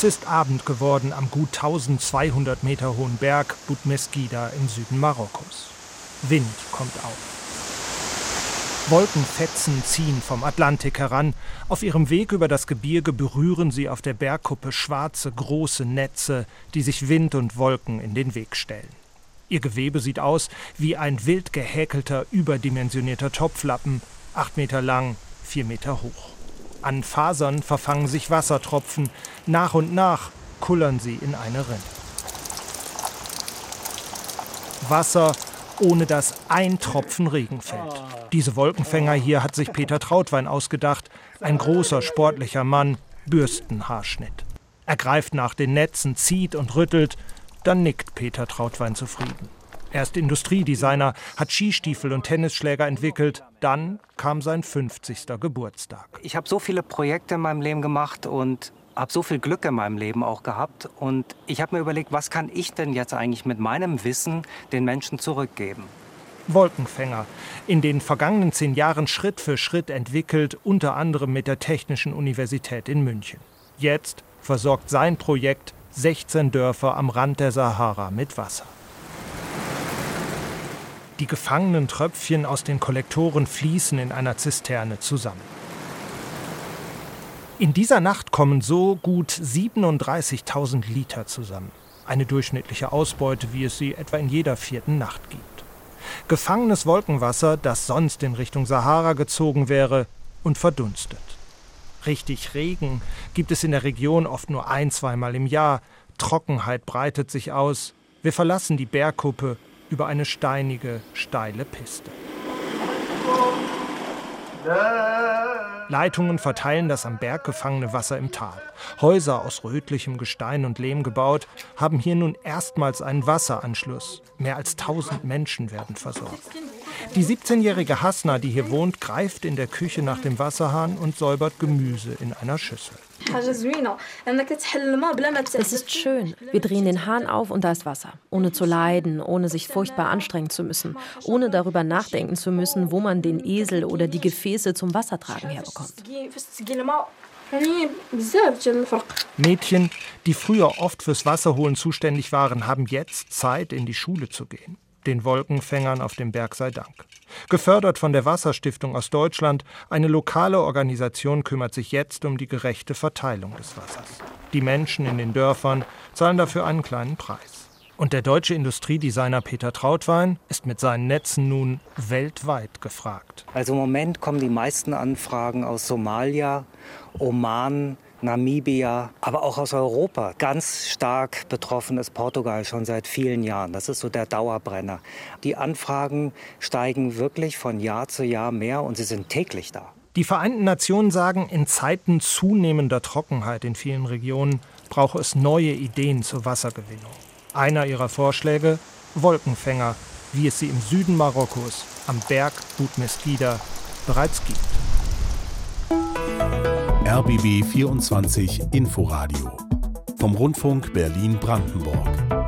Es ist Abend geworden am gut 1200 Meter hohen Berg Bud Mesgida im Süden Marokkos. Wind kommt auf. Wolkenfetzen ziehen vom Atlantik heran. Auf ihrem Weg über das Gebirge berühren sie auf der Bergkuppe schwarze, große Netze, die sich Wind und Wolken in den Weg stellen. Ihr Gewebe sieht aus wie ein wild gehäkelter, überdimensionierter Topflappen, acht Meter lang, vier Meter hoch. An Fasern verfangen sich Wassertropfen. Nach und nach kullern sie in eine Rinne. Wasser ohne dass ein Tropfen Regen fällt. Diese Wolkenfänger hier hat sich Peter Trautwein ausgedacht, ein großer sportlicher Mann, Bürstenhaarschnitt. Er greift nach den Netzen, zieht und rüttelt, dann nickt Peter Trautwein zufrieden. Er ist Industriedesigner, hat Skistiefel und Tennisschläger entwickelt. Dann kam sein 50. Geburtstag. Ich habe so viele Projekte in meinem Leben gemacht und habe so viel Glück in meinem Leben auch gehabt und ich habe mir überlegt, was kann ich denn jetzt eigentlich mit meinem Wissen den Menschen zurückgeben? Wolkenfänger, in den vergangenen zehn Jahren Schritt für Schritt entwickelt, unter anderem mit der Technischen Universität in München. Jetzt versorgt sein Projekt 16 Dörfer am Rand der Sahara mit Wasser. Die gefangenen Tröpfchen aus den Kollektoren fließen in einer Zisterne zusammen. In dieser Nacht kommen so gut 37.000 Liter zusammen. Eine durchschnittliche Ausbeute, wie es sie etwa in jeder vierten Nacht gibt. Gefangenes Wolkenwasser, das sonst in Richtung Sahara gezogen wäre und verdunstet. Richtig Regen gibt es in der Region oft nur ein, zweimal im Jahr. Trockenheit breitet sich aus. Wir verlassen die Bergkuppe über eine steinige, steile Piste. Leitungen verteilen das am Berg gefangene Wasser im Tal. Häuser aus rötlichem Gestein und Lehm gebaut, haben hier nun erstmals einen Wasseranschluss. Mehr als 1000 Menschen werden versorgt. Die 17-jährige Hasna, die hier wohnt, greift in der Küche nach dem Wasserhahn und säubert Gemüse in einer Schüssel. Es ist schön. Wir drehen den Hahn auf und da ist Wasser. Ohne zu leiden, ohne sich furchtbar anstrengen zu müssen, ohne darüber nachdenken zu müssen, wo man den Esel oder die Gefäße zum Wassertragen herbekommt. Mädchen, die früher oft fürs Wasserholen zuständig waren, haben jetzt Zeit, in die Schule zu gehen den Wolkenfängern auf dem Berg sei Dank. Gefördert von der Wasserstiftung aus Deutschland, eine lokale Organisation kümmert sich jetzt um die gerechte Verteilung des Wassers. Die Menschen in den Dörfern zahlen dafür einen kleinen Preis. Und der deutsche Industriedesigner Peter Trautwein ist mit seinen Netzen nun weltweit gefragt. Also im Moment kommen die meisten Anfragen aus Somalia, Oman, Namibia, aber auch aus Europa. Ganz stark betroffen ist Portugal schon seit vielen Jahren. Das ist so der Dauerbrenner. Die Anfragen steigen wirklich von Jahr zu Jahr mehr und sie sind täglich da. Die Vereinten Nationen sagen, in Zeiten zunehmender Trockenheit in vielen Regionen brauche es neue Ideen zur Wassergewinnung. Einer ihrer Vorschläge Wolkenfänger, wie es sie im Süden Marokkos am Berg Bud Mesgida bereits gibt. RBB 24 Inforadio vom Rundfunk Berlin-Brandenburg.